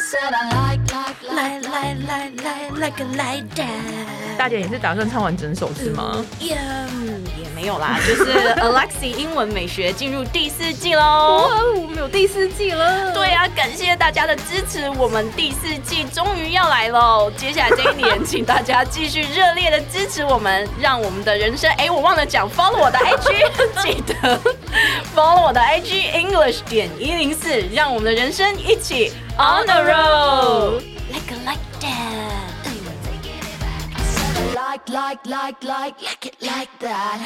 来来来来来个来的！大姐，你是打算唱完整首是吗？也也没有啦，就是 Alexie 英文美学进入第四季喽！哇，我们有第四季了！对啊，感谢大家的支持，我们第四季终于要来喽！接下来这一年，请大家继续热烈的支持我们，让我们的人生……哎，我忘了讲，follow 我的 IG，记得 follow 我的 IG English 点一零四，让我们的人生一起 on the road。Like a like that. Like, like, like, like, like it like that.